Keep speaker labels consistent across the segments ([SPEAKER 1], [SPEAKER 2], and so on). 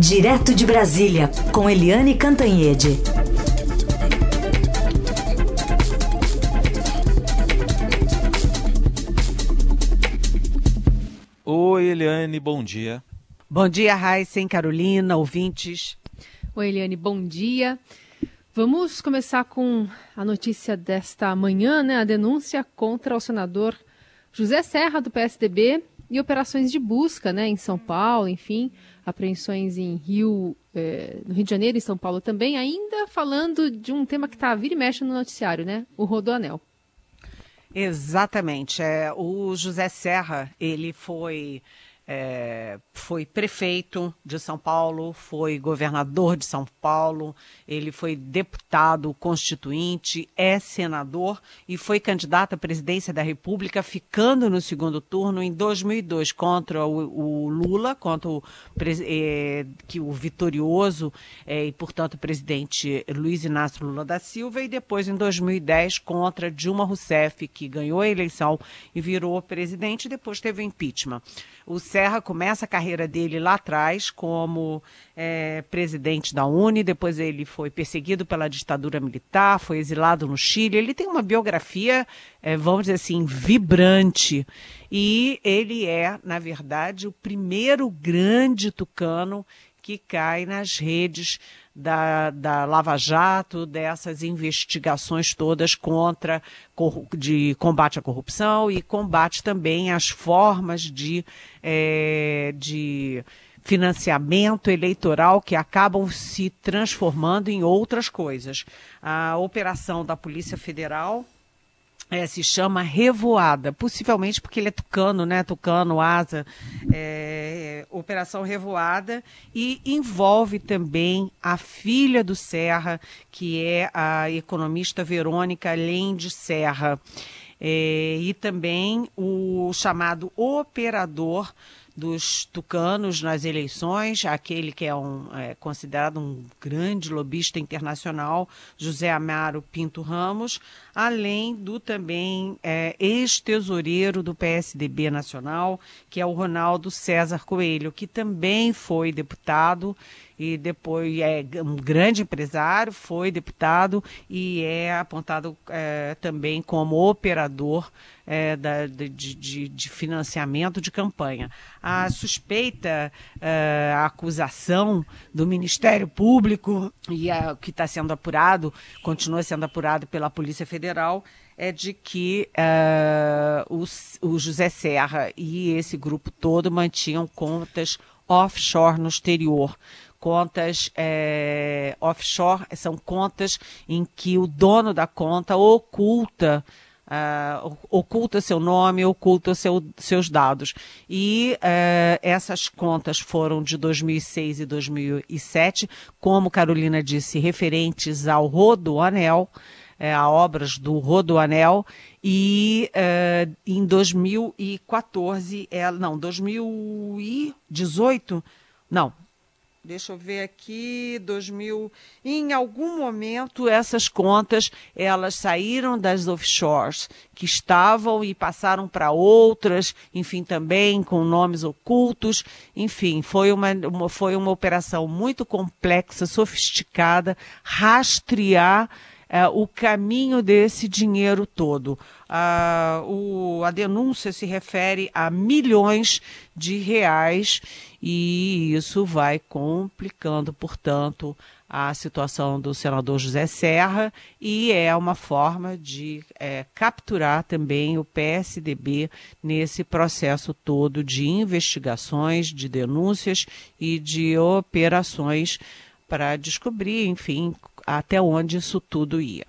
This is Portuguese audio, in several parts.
[SPEAKER 1] Direto de Brasília, com Eliane Cantanhede.
[SPEAKER 2] Oi, Eliane, bom dia.
[SPEAKER 3] Bom dia, Raíssen, Carolina, ouvintes.
[SPEAKER 4] Oi, Eliane, bom dia. Vamos começar com a notícia desta manhã, né? A denúncia contra o senador José Serra, do PSDB, e operações de busca, né? Em São Paulo, enfim, apreensões em Rio, eh, no Rio de Janeiro e São Paulo também, ainda falando de um tema que está vira e mexe no noticiário, né? O Rodoanel.
[SPEAKER 3] Exatamente. É, o José Serra, ele foi é, foi prefeito de São Paulo, foi governador de São Paulo, ele foi deputado constituinte, é senador e foi candidato à presidência da República, ficando no segundo turno em 2002 contra o, o Lula, contra o, é, que o vitorioso é, e, portanto, o presidente Luiz Inácio Lula da Silva, e depois em 2010 contra Dilma Rousseff, que ganhou a eleição e virou presidente, e depois teve o impeachment. O Serra começa a carreira dele lá atrás como é, presidente da Uni, depois ele foi perseguido pela ditadura militar, foi exilado no Chile. Ele tem uma biografia, é, vamos dizer assim, vibrante. E ele é, na verdade, o primeiro grande tucano que cai nas redes da, da Lava Jato, dessas investigações todas contra de combate à corrupção e combate também às formas de, é, de financiamento eleitoral que acabam se transformando em outras coisas. A operação da Polícia Federal é, se chama Revoada, possivelmente porque ele é tucano, né? Tucano, asa, é, Operação Revoada, e envolve também a filha do Serra, que é a economista Verônica Lende Serra, é, e também o chamado operador dos tucanos nas eleições, aquele que é, um, é, considerado um grande lobista internacional, José Amaro Pinto Ramos, além do também é, ex-tesoureiro do PSDB Nacional, que é o Ronaldo César Coelho, que também foi deputado e depois é um grande empresário, foi deputado e é apontado é, também como operador é, da, de, de, de, financiamento de campanha. A suspeita, é, a acusação do Ministério Público e a, que está sendo apurado, continua sendo apurado pela Polícia Federal, é de que uh, o, o, José Serra e esse grupo todo mantinham contas offshore no exterior, contas é, offshore são contas em que o dono da conta oculta Uh, oculta seu nome, oculta seu, seus dados. E uh, essas contas foram de 2006 e 2007, como Carolina disse, referentes ao Rodoanel, uh, a obras do Rodoanel, e uh, em 2014, é, não, 2018, não, deixa eu ver aqui, 2000, em algum momento essas contas elas saíram das offshores que estavam e passaram para outras, enfim, também com nomes ocultos, enfim, foi uma, uma, foi uma operação muito complexa, sofisticada, rastrear é, o caminho desse dinheiro todo. Ah, o, a denúncia se refere a milhões de reais e isso vai complicando, portanto, a situação do senador José Serra e é uma forma de é, capturar também o PSDB nesse processo todo de investigações, de denúncias e de operações para descobrir, enfim, até onde isso tudo ia.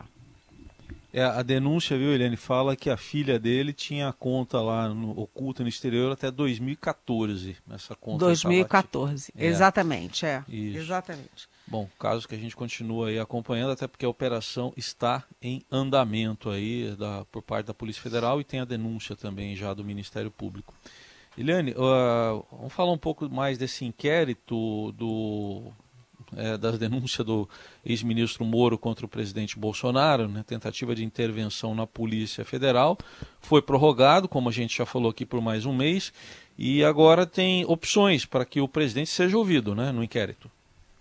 [SPEAKER 2] É, a denúncia, viu, Eliane, fala que a filha dele tinha conta lá no, oculta no exterior até 2014. Essa conta
[SPEAKER 3] 2014, é. exatamente, é. Exatamente.
[SPEAKER 2] Bom, caso que a gente continue aí acompanhando, até porque a operação está em andamento aí da, por parte da Polícia Federal e tem a denúncia também já do Ministério Público. Eliane, uh, vamos falar um pouco mais desse inquérito do é, das denúncias do ex-ministro Moro contra o presidente Bolsonaro, né, tentativa de intervenção na Polícia Federal, foi prorrogado, como a gente já falou aqui, por mais um mês. E agora tem opções para que o presidente seja ouvido né, no inquérito.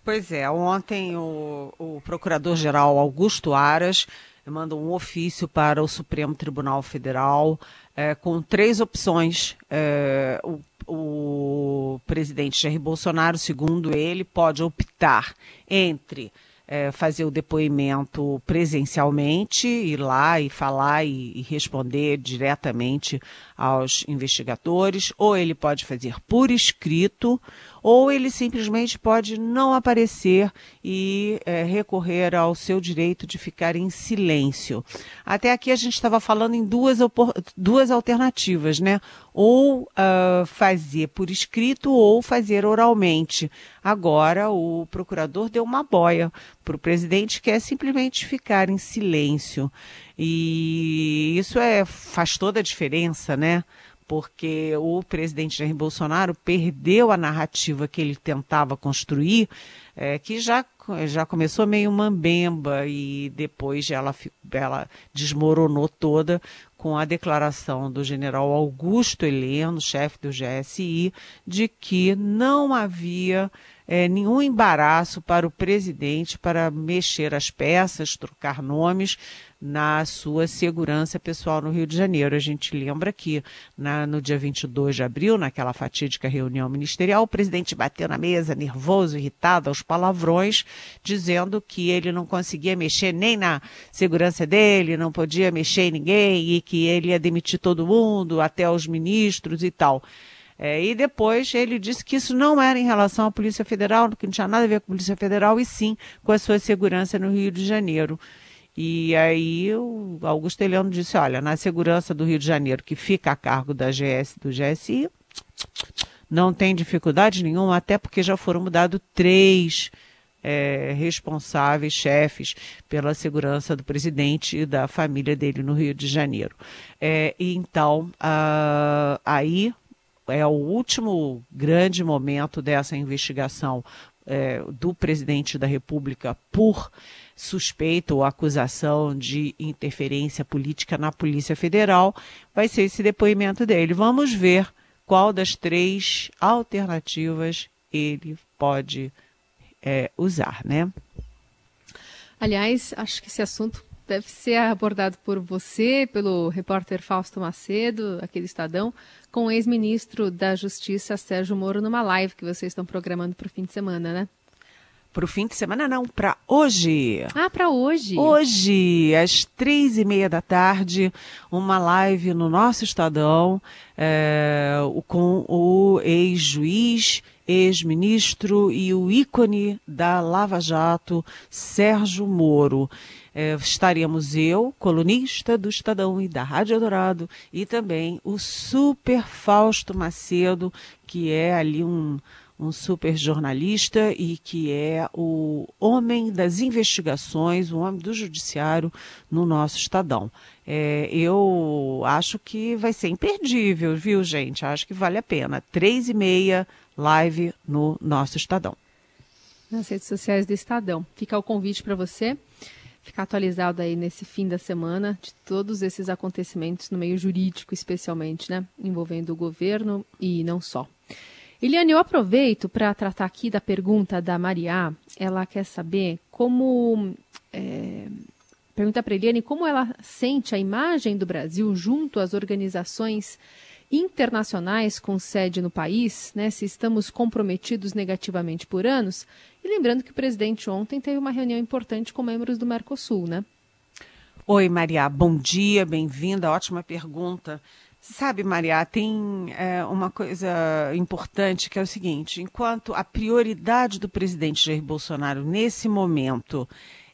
[SPEAKER 3] Pois é, ontem o, o procurador-geral Augusto Aras mandou um ofício para o Supremo Tribunal Federal é, com três opções. É, o, o presidente Jair Bolsonaro, segundo ele, pode optar entre é, fazer o depoimento presencialmente, ir lá e falar e, e, responder diretamente aos investigadores, ou ele pode fazer por escrito, ou ele simplesmente pode não aparecer e é, recorrer ao seu direito de ficar em silêncio. Até aqui a gente estava falando em duas, duas alternativas, né? Ou uh, fazer por escrito ou fazer oralmente. Agora o procurador deu uma boia para o presidente, que é simplesmente ficar em silêncio. E isso é, faz toda a diferença, né? porque o presidente Jair Bolsonaro perdeu a narrativa que ele tentava construir, é, que já, já começou meio mambemba e depois ela, ela desmoronou toda com a declaração do general Augusto Heleno, chefe do GSI, de que não havia é, nenhum embaraço para o presidente para mexer as peças, trocar nomes, na sua segurança pessoal no Rio de Janeiro. A gente lembra que na, no dia 22 de abril, naquela fatídica reunião ministerial, o presidente bateu na mesa, nervoso, irritado, aos palavrões, dizendo que ele não conseguia mexer nem na segurança dele, não podia mexer em ninguém e que ele ia demitir todo mundo, até os ministros e tal. É, e depois ele disse que isso não era em relação à Polícia Federal, que não tinha nada a ver com a Polícia Federal, e sim com a sua segurança no Rio de Janeiro. E aí o Augusto Heleno disse, olha, na segurança do Rio de Janeiro, que fica a cargo da GS do GSI, não tem dificuldade nenhuma, até porque já foram mudados três é, responsáveis, chefes, pela segurança do presidente e da família dele no Rio de Janeiro. É, então, uh, aí é o último grande momento dessa investigação é, do presidente da República por suspeita ou acusação de interferência política na Polícia Federal, vai ser esse depoimento dele. Vamos ver qual das três alternativas ele pode é, usar, né?
[SPEAKER 4] Aliás, acho que esse assunto deve ser abordado por você, pelo repórter Fausto Macedo, aquele Estadão, com o ex-ministro da Justiça, Sérgio Moro, numa live que vocês estão programando para o fim de semana, né?
[SPEAKER 3] Para o fim de semana, não, para hoje.
[SPEAKER 4] Ah, para hoje.
[SPEAKER 3] Hoje, às três e meia da tarde, uma live no nosso Estadão é, com o ex-juiz, ex-ministro e o ícone da Lava Jato, Sérgio Moro. É, estaremos eu, colunista do Estadão e da Rádio Dourado, e também o super Fausto Macedo, que é ali um um super jornalista e que é o homem das investigações, o homem do judiciário no nosso Estadão. É, eu acho que vai ser imperdível, viu, gente? Acho que vale a pena. Três e meia, live no nosso Estadão.
[SPEAKER 4] Nas redes sociais do Estadão. Fica o convite para você ficar atualizado aí nesse fim da semana de todos esses acontecimentos no meio jurídico, especialmente, né? Envolvendo o governo e não só. Eliane, eu aproveito para tratar aqui da pergunta da Maria. Ela quer saber como. É, pergunta para Eliane como ela sente a imagem do Brasil junto às organizações internacionais com sede no país, né, se estamos comprometidos negativamente por anos. E lembrando que o presidente ontem teve uma reunião importante com membros do Mercosul, né?
[SPEAKER 3] Oi, Maria, bom dia, bem-vinda, ótima pergunta. Sabe, Maria, tem é, uma coisa importante que é o seguinte: enquanto a prioridade do presidente Jair Bolsonaro nesse momento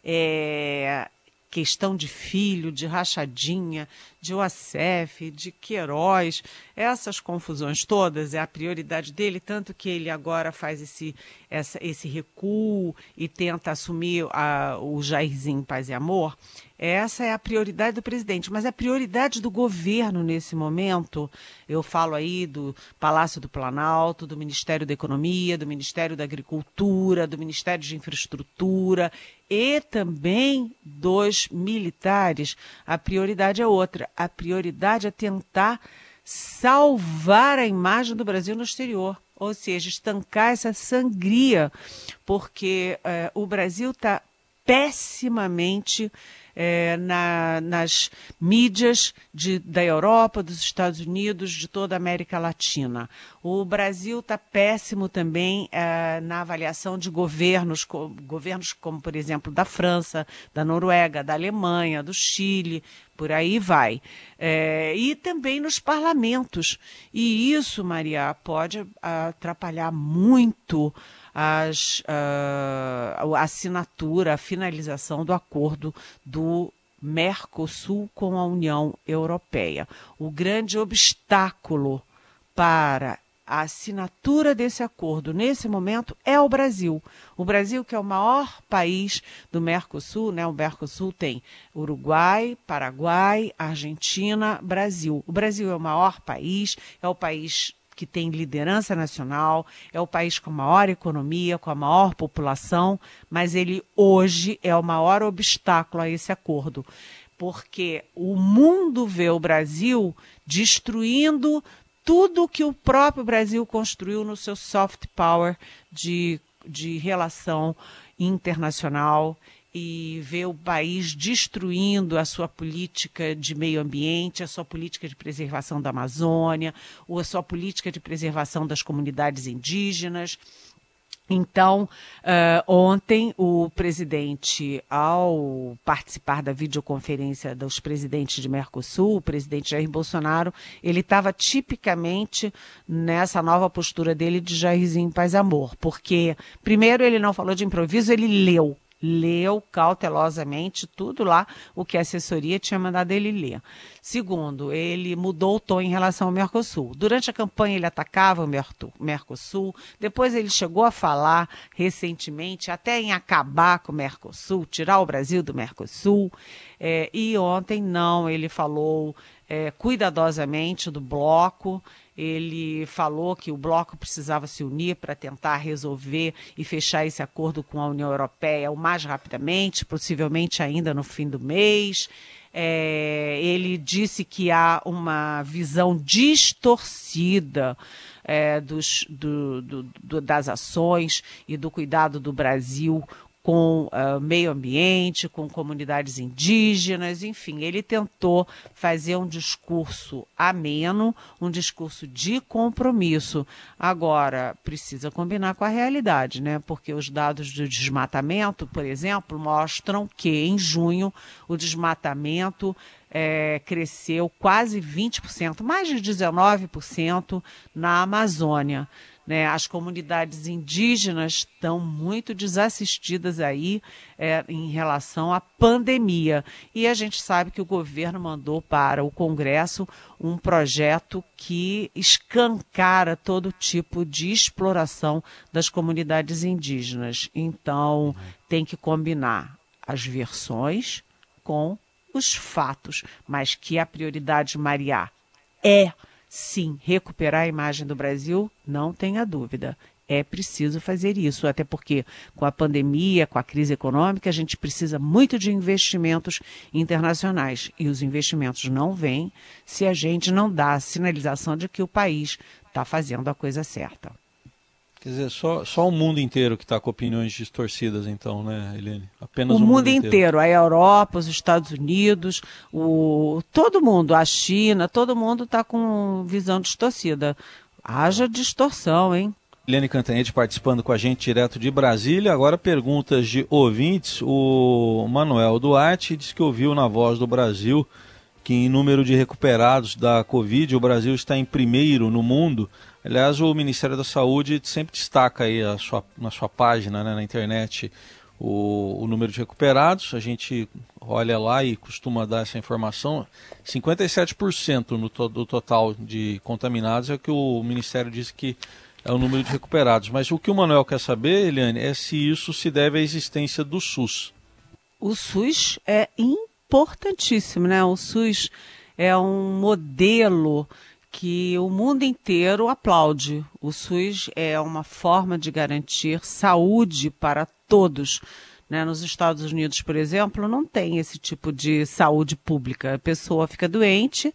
[SPEAKER 3] é questão de filho, de rachadinha, de OACF, de Queiroz, essas confusões todas é a prioridade dele, tanto que ele agora faz esse, essa, esse recuo e tenta assumir a, o Jairzinho Paz e Amor. Essa é a prioridade do presidente, mas a prioridade do governo nesse momento, eu falo aí do Palácio do Planalto, do Ministério da Economia, do Ministério da Agricultura, do Ministério de Infraestrutura e também dos militares. A prioridade é outra. A prioridade é tentar salvar a imagem do Brasil no exterior, ou seja, estancar essa sangria, porque é, o Brasil está pessimamente é, na, nas mídias de, da Europa, dos Estados Unidos, de toda a América Latina. O Brasil está péssimo também é, na avaliação de governos, co, governos como, por exemplo, da França, da Noruega, da Alemanha, do Chile, por aí vai. É, e também nos parlamentos. E isso, Maria, pode atrapalhar muito as, a assinatura, a finalização do acordo do Mercosul com a União Europeia. O grande obstáculo para a assinatura desse acordo nesse momento é o Brasil. O Brasil, que é o maior país do Mercosul, né? O Mercosul tem Uruguai, Paraguai, Argentina, Brasil. O Brasil é o maior país, é o país que tem liderança nacional, é o país com a maior economia, com a maior população, mas ele hoje é o maior obstáculo a esse acordo. Porque o mundo vê o Brasil destruindo tudo que o próprio Brasil construiu no seu soft power de, de relação internacional e ver o país destruindo a sua política de meio ambiente, a sua política de preservação da Amazônia, ou a sua política de preservação das comunidades indígenas. Então, uh, ontem, o presidente, ao participar da videoconferência dos presidentes de Mercosul, o presidente Jair Bolsonaro, ele estava tipicamente nessa nova postura dele de Jairzinho Paz Amor, porque, primeiro, ele não falou de improviso, ele leu leu cautelosamente tudo lá o que a assessoria tinha mandado ele ler. Segundo, ele mudou o tom em relação ao Mercosul. Durante a campanha ele atacava o Mercosul, depois ele chegou a falar recentemente até em acabar com o Mercosul, tirar o Brasil do Mercosul, é, e ontem não, ele falou é, cuidadosamente do bloco ele falou que o bloco precisava se unir para tentar resolver e fechar esse acordo com a União Europeia o mais rapidamente, possivelmente ainda no fim do mês. É, ele disse que há uma visão distorcida é, dos, do, do, do, das ações e do cuidado do Brasil com uh, meio ambiente, com comunidades indígenas, enfim, ele tentou fazer um discurso ameno, um discurso de compromisso. Agora, precisa combinar com a realidade, né? Porque os dados do desmatamento, por exemplo, mostram que em junho o desmatamento é, cresceu quase 20%, mais de 19% na Amazônia. Né? As comunidades indígenas estão muito desassistidas aí é, em relação à pandemia. E a gente sabe que o governo mandou para o Congresso um projeto que escancara todo tipo de exploração das comunidades indígenas. Então, tem que combinar as versões com os fatos, mas que a prioridade, Maria, é sim, recuperar a imagem do Brasil, não tenha dúvida. É preciso fazer isso, até porque com a pandemia, com a crise econômica, a gente precisa muito de investimentos internacionais. E os investimentos não vêm se a gente não dá a sinalização de que o país está fazendo a coisa certa.
[SPEAKER 2] Quer dizer, só, só o mundo inteiro que está com opiniões distorcidas, então, né, Helene? Apenas
[SPEAKER 3] o, o mundo, mundo inteiro. inteiro. A Europa, os Estados Unidos, o, todo mundo, a China, todo mundo está com visão distorcida. Haja distorção, hein?
[SPEAKER 2] Helene Cantanhede participando com a gente direto de Brasília. Agora perguntas de ouvintes. O Manuel Duarte diz que ouviu na Voz do Brasil que em número de recuperados da Covid o Brasil está em primeiro no mundo Aliás, o Ministério da Saúde sempre destaca aí sua, na sua página, né, na internet, o, o, número de recuperados. A gente olha lá e costuma dar essa informação. 57% no to, do total de contaminados é o que o Ministério diz que é o número de recuperados. Mas o que o Manuel quer saber, Eliane, é se isso se deve à existência do SUS.
[SPEAKER 3] O SUS é importantíssimo, né? O SUS é um modelo que o mundo inteiro aplaude. O SUS é uma forma de garantir saúde para todos. Né? Nos Estados Unidos, por exemplo, não tem esse tipo de saúde pública. A pessoa fica doente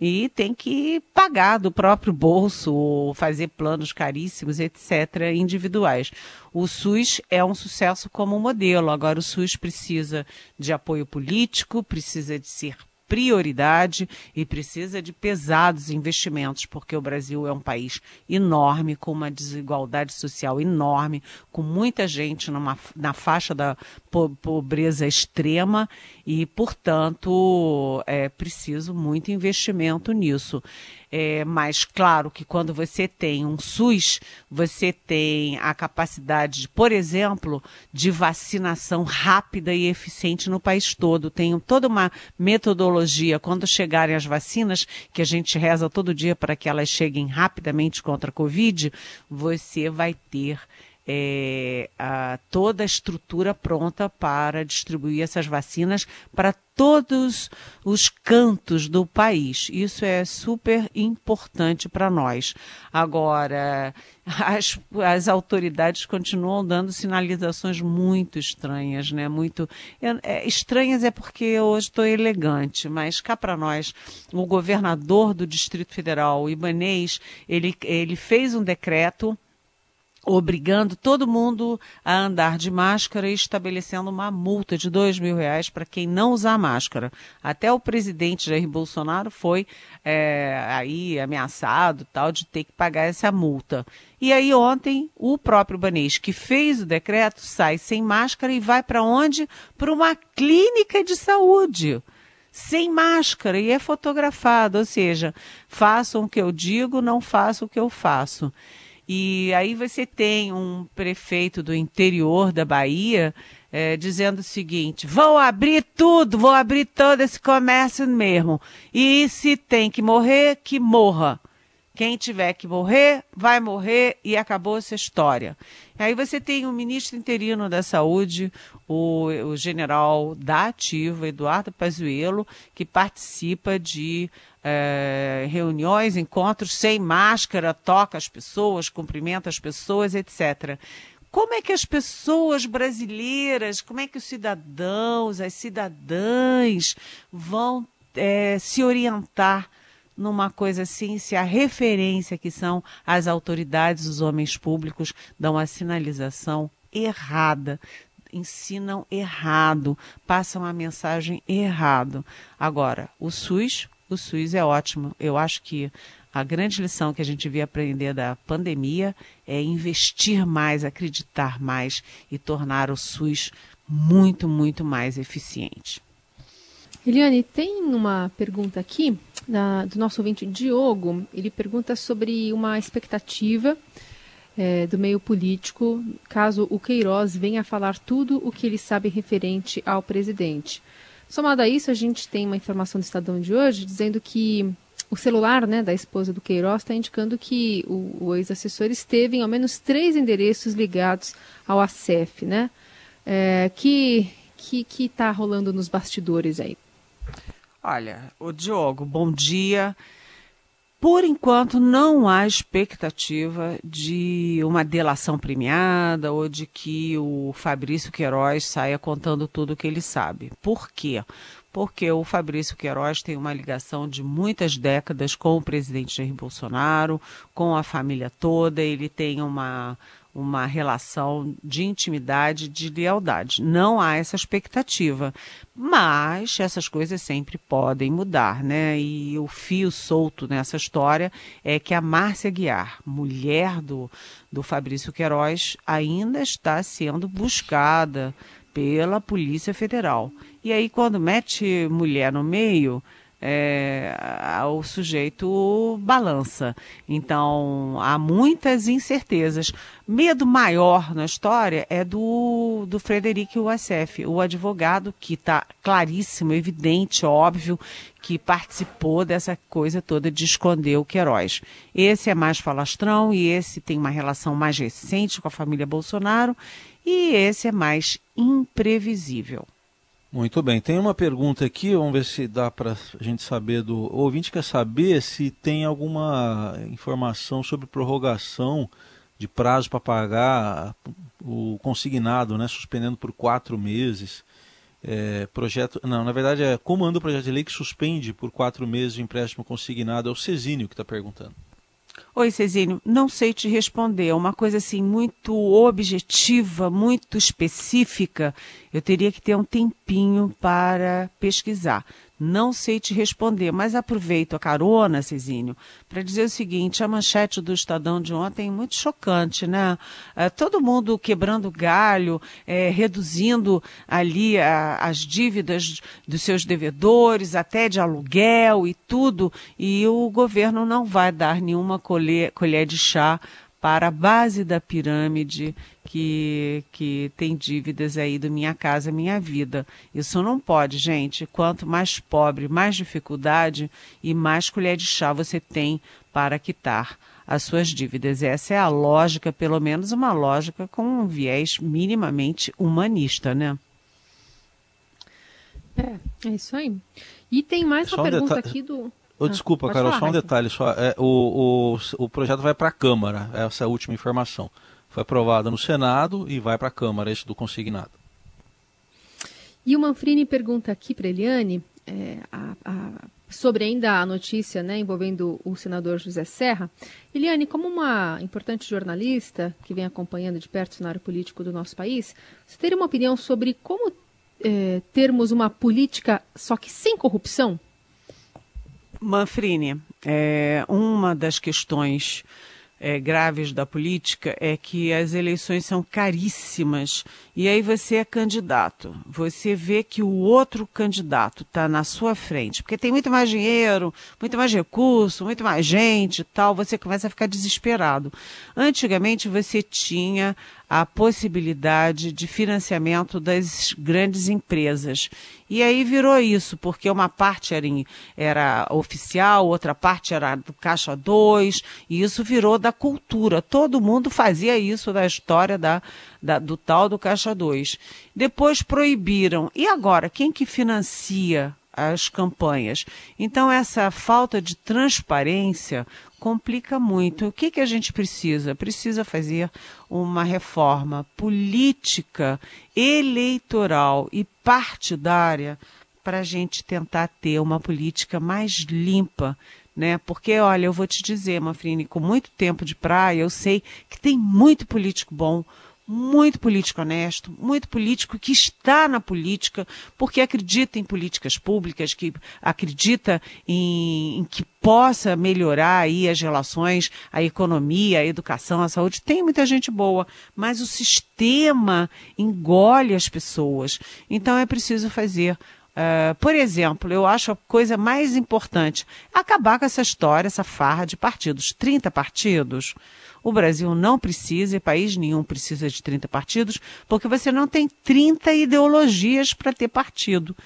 [SPEAKER 3] e tem que pagar do próprio bolso ou fazer planos caríssimos, etc., individuais. O SUS é um sucesso como modelo, agora o SUS precisa de apoio político, precisa de ser prioridade e precisa de pesados investimentos, porque o Brasil é um país enorme, com uma desigualdade social enorme, com muita gente numa, na faixa da pobreza extrema e, portanto, é preciso muito investimento nisso. É, mas claro que quando você tem um SUS, você tem a capacidade, por exemplo, de vacinação rápida e eficiente no país todo. Tem toda uma metodologia quando chegarem as vacinas, que a gente reza todo dia para que elas cheguem rapidamente contra a Covid, você vai ter é, a, toda a estrutura pronta para distribuir essas vacinas para todos os cantos do país. Isso é super importante para nós. Agora, as, as autoridades continuam dando sinalizações muito estranhas, né? Muito é, é, estranhas é porque hoje estou elegante, mas cá para nós, o governador do Distrito Federal, o Ibanês, ele, ele fez um decreto obrigando todo mundo a andar de máscara e estabelecendo uma multa de dois mil reais para quem não usar máscara. Até o presidente Jair Bolsonaro foi é, aí ameaçado tal de ter que pagar essa multa. E aí ontem o próprio Banês que fez o decreto sai sem máscara e vai para onde? Para uma clínica de saúde sem máscara e é fotografado, ou seja, façam o que eu digo, não façam o que eu faço. E aí você tem um prefeito do interior da Bahia é, dizendo o seguinte: vão abrir tudo, vão abrir todo esse comércio mesmo. E se tem que morrer, que morra. Quem tiver que morrer, vai morrer e acabou essa história. Aí você tem o ministro interino da Saúde, o, o general da Ativa, Eduardo Pazuello, que participa de é, reuniões, encontros sem máscara, toca as pessoas, cumprimenta as pessoas, etc. Como é que as pessoas brasileiras, como é que os cidadãos, as cidadãs vão é, se orientar numa coisa assim, se a referência que são as autoridades, os homens públicos, dão a sinalização errada, ensinam errado, passam a mensagem errado. Agora, o SUS, o SUS é ótimo. Eu acho que a grande lição que a gente devia aprender da pandemia é investir mais, acreditar mais e tornar o SUS muito, muito mais eficiente.
[SPEAKER 4] Eliane, tem uma pergunta aqui do nosso ouvinte Diogo. Ele pergunta sobre uma expectativa é, do meio político caso o Queiroz venha falar tudo o que ele sabe referente ao presidente. Somado a isso, a gente tem uma informação do Estadão de hoje dizendo que o celular né, da esposa do Queiroz está indicando que o, o ex-assessor esteve em ao menos três endereços ligados ao ACEF, né? É, que que está rolando nos bastidores aí?
[SPEAKER 3] Olha, o Diogo, bom dia. Por enquanto, não há expectativa de uma delação premiada ou de que o Fabrício Queiroz saia contando tudo o que ele sabe. Por quê? Porque o Fabrício Queiroz tem uma ligação de muitas décadas com o presidente Jair Bolsonaro, com a família toda, ele tem uma uma relação de intimidade, de lealdade. Não há essa expectativa, mas essas coisas sempre podem mudar, né? E o fio solto nessa história é que a Márcia Guiar, mulher do, do Fabrício Queiroz, ainda está sendo buscada pela Polícia Federal. E aí, quando mete mulher no meio, é, o sujeito balança. Então, há muitas incertezas. Medo maior na história é do, do Frederico Wassef, o advogado que está claríssimo, evidente, óbvio, que participou dessa coisa toda de esconder o Queiroz. Esse é mais falastrão e esse tem uma relação mais recente com a família Bolsonaro e esse é mais imprevisível.
[SPEAKER 2] Muito bem, tem uma pergunta aqui, vamos ver se dá para a gente saber do. O ouvinte quer saber se tem alguma informação sobre prorrogação de prazo para pagar o consignado, né, suspendendo por quatro meses. É, projeto, não, na verdade é como anda o projeto de lei que suspende por quatro meses o empréstimo consignado. É o Cesínio que está perguntando.
[SPEAKER 3] Oi, Cezinho, não sei te responder. É uma coisa assim muito objetiva, muito específica. Eu teria que ter um tempinho para pesquisar. Não sei te responder, mas aproveito a carona, Cezinho, para dizer o seguinte: a manchete do Estadão de ontem é muito chocante, né? É, todo mundo quebrando galho, é, reduzindo ali a, as dívidas dos seus devedores, até de aluguel e tudo, e o governo não vai dar nenhuma colher, colher de chá para a base da pirâmide que, que tem dívidas aí do Minha Casa Minha Vida. Isso não pode, gente. Quanto mais pobre, mais dificuldade e mais colher de chá você tem para quitar as suas dívidas. Essa é a lógica, pelo menos uma lógica com um viés minimamente humanista, né?
[SPEAKER 4] É, é isso aí. E tem mais uma pergunta aqui do.
[SPEAKER 2] Oh, desculpa, ah, Carol, falar, só um detalhe. Só, é, o, o, o projeto vai para a Câmara, essa é a última informação. Foi aprovada no Senado e vai para a Câmara, esse do consignado.
[SPEAKER 4] E o Manfrini pergunta aqui para Eliane é, a, a, sobre ainda a notícia né, envolvendo o senador José Serra. Eliane, como uma importante jornalista que vem acompanhando de perto o cenário político do nosso país, você teria uma opinião sobre como é, termos uma política só que sem corrupção?
[SPEAKER 3] Manfrini, é, uma das questões é, graves da política é que as eleições são caríssimas e aí você é candidato. Você vê que o outro candidato está na sua frente, porque tem muito mais dinheiro, muito mais recurso, muito mais gente e tal, você começa a ficar desesperado. Antigamente você tinha a possibilidade de financiamento das grandes empresas. E aí virou isso, porque uma parte era, em, era oficial, outra parte era do Caixa 2, e isso virou da cultura. Todo mundo fazia isso da história da, da, do tal do Caixa 2. Depois proibiram. E agora, quem que financia as campanhas. Então, essa falta de transparência complica muito. O que, que a gente precisa? Precisa fazer uma reforma política, eleitoral e partidária para a gente tentar ter uma política mais limpa, né? Porque, olha, eu vou te dizer, Mafrini, com muito tempo de praia, eu sei que tem muito político bom, muito político honesto, muito político que está na política porque acredita em políticas públicas, que acredita em, em, que possa melhorar aí as relações, a economia, a educação, a saúde. Tem muita gente boa, mas o sistema engole as pessoas. Então é preciso fazer Uh, por exemplo, eu acho a coisa mais importante acabar com essa história, essa farra de partidos. 30 partidos. O Brasil não precisa, e país nenhum precisa de 30 partidos, porque você não tem 30 ideologias para ter partido.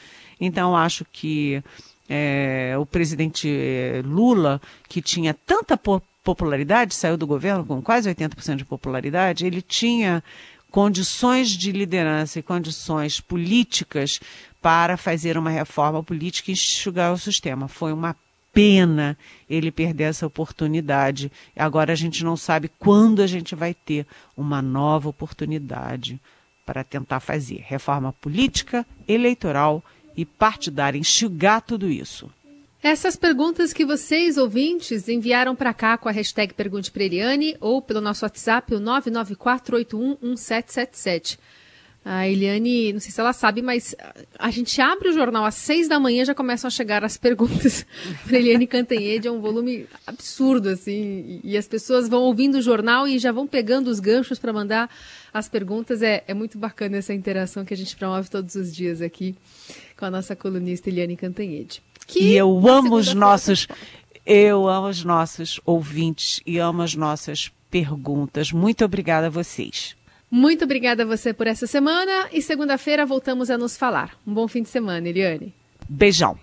[SPEAKER 3] Então, acho que é, o presidente é, Lula, que tinha tanta popularidade, saiu do governo com quase 80% de popularidade, ele tinha condições de liderança e condições políticas para fazer uma reforma política e enxugar o sistema. Foi uma pena ele perder essa oportunidade. Agora a gente não sabe quando a gente vai ter uma nova oportunidade para tentar fazer reforma política, eleitoral e partidária, enxugar tudo isso.
[SPEAKER 4] Essas perguntas que vocês, ouvintes, enviaram para cá com a hashtag Pergunte para Eliane ou pelo nosso WhatsApp, o 994811777. A Eliane, não sei se ela sabe, mas a gente abre o jornal às seis da manhã já começam a chegar as perguntas para Eliane Cantanhede. É um volume absurdo, assim. E as pessoas vão ouvindo o jornal e já vão pegando os ganchos para mandar as perguntas. É, é muito bacana essa interação que a gente promove todos os dias aqui com a nossa colunista Eliane Cantanhede.
[SPEAKER 3] e eu amo os nossos. Eu amo os nossos ouvintes e amo as nossas perguntas. Muito obrigada a vocês.
[SPEAKER 4] Muito obrigada a você por essa semana e segunda-feira voltamos a nos falar. Um bom fim de semana, Eliane.
[SPEAKER 3] Beijão.